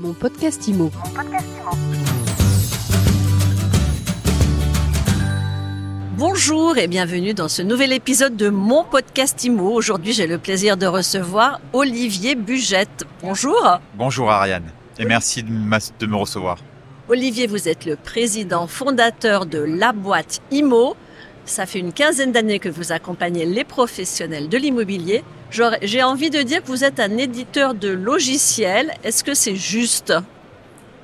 Mon podcast IMO. Bonjour et bienvenue dans ce nouvel épisode de mon podcast IMO. Aujourd'hui, j'ai le plaisir de recevoir Olivier Bugette. Bonjour. Bonjour Ariane et merci de de me recevoir. Olivier, vous êtes le président fondateur de La Boîte IMO. Ça fait une quinzaine d'années que vous accompagnez les professionnels de l'immobilier. J'ai envie de dire que vous êtes un éditeur de logiciels. Est-ce que c'est juste?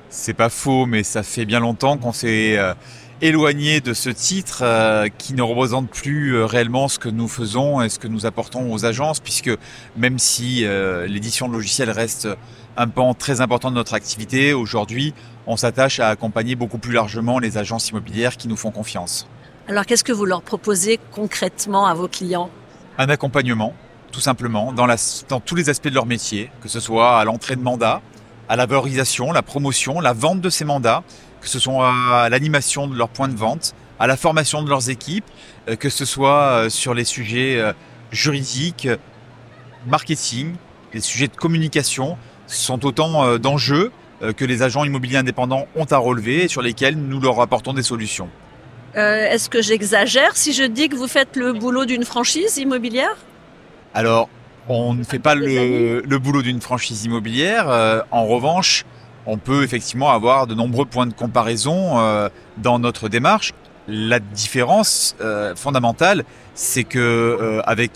C'est pas faux, mais ça fait bien longtemps qu'on s'est euh, éloigné de ce titre euh, qui ne représente plus euh, réellement ce que nous faisons et ce que nous apportons aux agences, puisque même si l'édition de logiciels reste un pan très important de notre activité, aujourd'hui, on s'attache à accompagner beaucoup plus largement les agences immobilières qui nous font confiance. Alors qu'est-ce que vous leur proposez concrètement à vos clients? Un accompagnement, tout simplement, dans, tous les aspects de leur métier, que ce soit à l'entrée de mandat, à la valorisation, la promotion, la vente de ces mandats, que ce soit à l'animation de leurs points de vente, à la formation de leurs équipes, euh, que ce soit euh, sur les sujets euh, juridiques, marketing, les sujets de communication. Sont autant d'enjeux que les agents immobiliers indépendants ont à relever et sur lesquels nous leur apportons des solutions. Euh, Est-ce que j'exagère si je dis que vous faites le boulot d'une franchise immobilière? Alors, on ne fait pas le, boulot d'une franchise immobilière. Euh, en revanche, on peut effectivement avoir de nombreux points de comparaison euh, dans notre démarche. La différence fondamentale, c'est que avec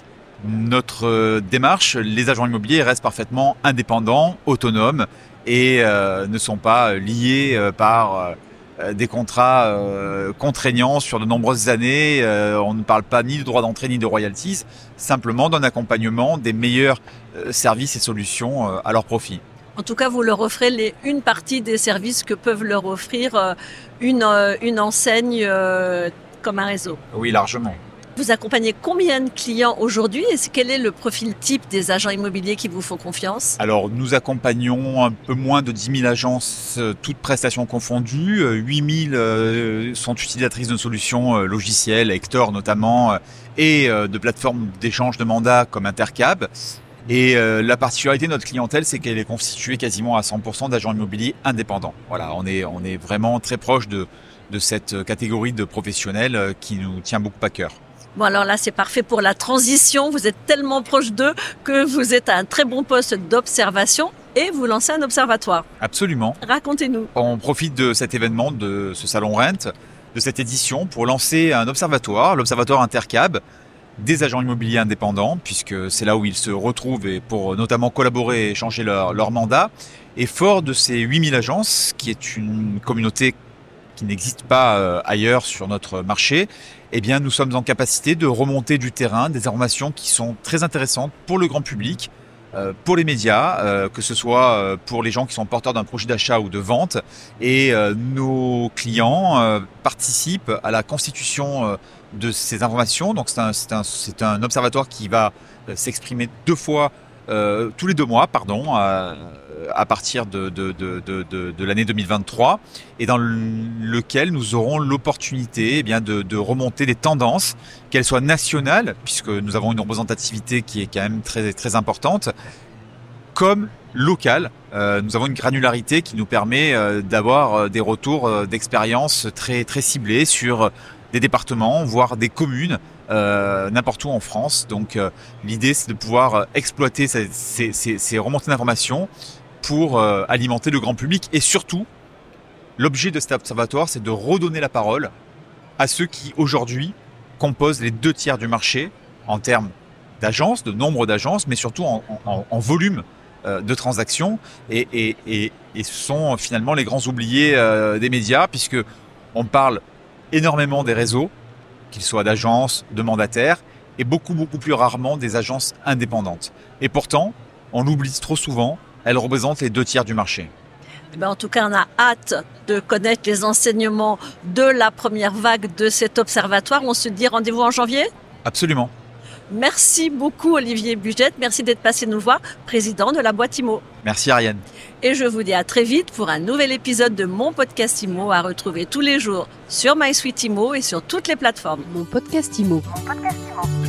notre démarche, les agents immobiliers restent parfaitement indépendants, autonomes et ne sont pas liés par des contrats euh, contraignants sur de nombreuses années. Euh, on ne parle pas ni de droit d'entrée ni de royalties, simplement d'un accompagnement des meilleurs euh, services et solutions euh, à leur profit. En tout cas, vous leur offrez les, une partie des services que peuvent leur offrir euh, une, euh, une enseigne euh, comme un réseau. Oui, largement. Vous accompagnez combien de clients aujourd'hui et quel est le profil type des agents immobiliers qui vous font confiance? Alors, nous accompagnons un peu moins de 10 000 agences, euh, toutes prestations confondues. Euh, 8 000 euh, sont utilisatrices de solutions euh, logicielles, Hector notamment, euh, et euh, de plateformes d'échange de mandats comme Intercab. Et euh, la particularité de notre clientèle, c'est qu'elle est constituée quasiment à 100% d'agents immobiliers indépendants. Voilà, on est, vraiment très proche de, cette catégorie de professionnels euh, qui nous tient beaucoup à cœur. Bon alors là c'est parfait pour la transition, vous êtes tellement proche d'eux que vous êtes à un très bon poste d'observation et vous lancez un observatoire. Absolument. Racontez-nous. On profite de cet événement, de ce salon Rent, de cette édition pour lancer un observatoire, l'observatoire Intercab, des agents immobiliers indépendants, puisque c'est là où ils se retrouvent et pour notamment collaborer et changer leur, leur mandat. Et fort de ces 8000 agences, qui est une communauté qui n'existe pas euh, ailleurs sur notre marché, eh bien, nous sommes en capacité de remonter du terrain des informations qui sont très intéressantes pour le grand public, euh, pour les médias, euh, que ce soit pour les gens qui sont porteurs d'un projet d'achat ou de vente. Et nos clients participent à la constitution de ces informations. Donc c'est un, observatoire qui va s'exprimer deux fois, euh, tous les deux mois, pardon, à, partir de, de, l'année 2023, et dans le- lequel nous aurons l'opportunité eh bien de, remonter les tendances, qu'elles soient nationales, puisque nous avons une représentativité qui est quand même très très importante, comme locales. Euh, nous avons une granularité qui nous permet euh, d'avoir des retours d'expérience très très ciblés sur des départements, voire des communes, n'importe où en France. Donc euh, l'idée c'est de pouvoir euh, exploiter ces, remontées d'informations pour euh, alimenter le grand public. Et surtout l'objet de cet observatoire c'est de redonner la parole à ceux qui aujourd'hui composent les deux tiers du marché en termes d'agences, de nombre d'agences, mais surtout en, volume euh, de transactions. Et, et, ce sont finalement les grands oubliés euh, des médias puisque on parle énormément des réseaux, qu'ils soient d'agences, de mandataires, et beaucoup beaucoup plus rarement des agences indépendantes. Et pourtant, on l'oublie trop souvent, elles représentent les deux tiers du marché. Eh ben, en tout cas, on a hâte de connaître les enseignements de la première vague de cet observatoire. On se dit rendez-vous en janvier? Absolument. Merci beaucoup Olivier Bugette, merci d'être passé nous voir, président de la boîte IMO. Merci Ariane. Et je vous dis à très vite pour un nouvel épisode de mon podcast IMO à retrouver tous les jours sur MySuite IMO et sur toutes les plateformes. Mon podcast IMO. Mon podcast IMO.